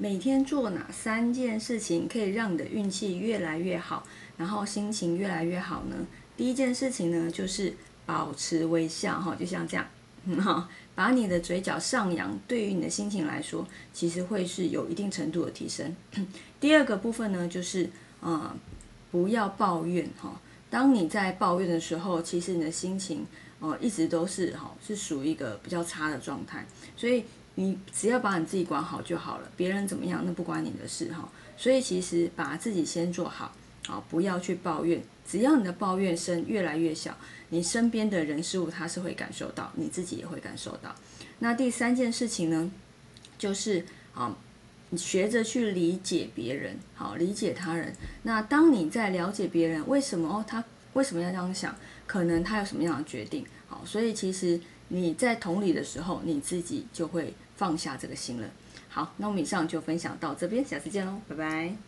每天做哪三件事情可以让你的运气越来越好，然后心情越来越好呢？第一件事情呢，就是保持微笑哈，就像这样，哈，把你的嘴角上扬，对于你的心情来说，其实会是有一定程度的提升。第二个部分呢，就是啊，不要抱怨哈。当你在抱怨的时候，其实你的心情哦一直都是哈是属于一个比较差的状态，所以你只要把你自己管好就好了，别人怎么样那不关你的事哈。所以其实把自己先做好，好不要去抱怨，只要你的抱怨声越来越小，你身边的人事物他是会感受到，你自己也会感受到。那第三件事情呢，就是啊。你学着去理解别人，好理解他人。那当你在了解别人为什么哦，他为什么要这样想？可能他有什么样的决定？好，所以其实你在同理的时候，你自己就会放下这个心了。好，那我们以上就分享到这边，下次见喽，拜拜。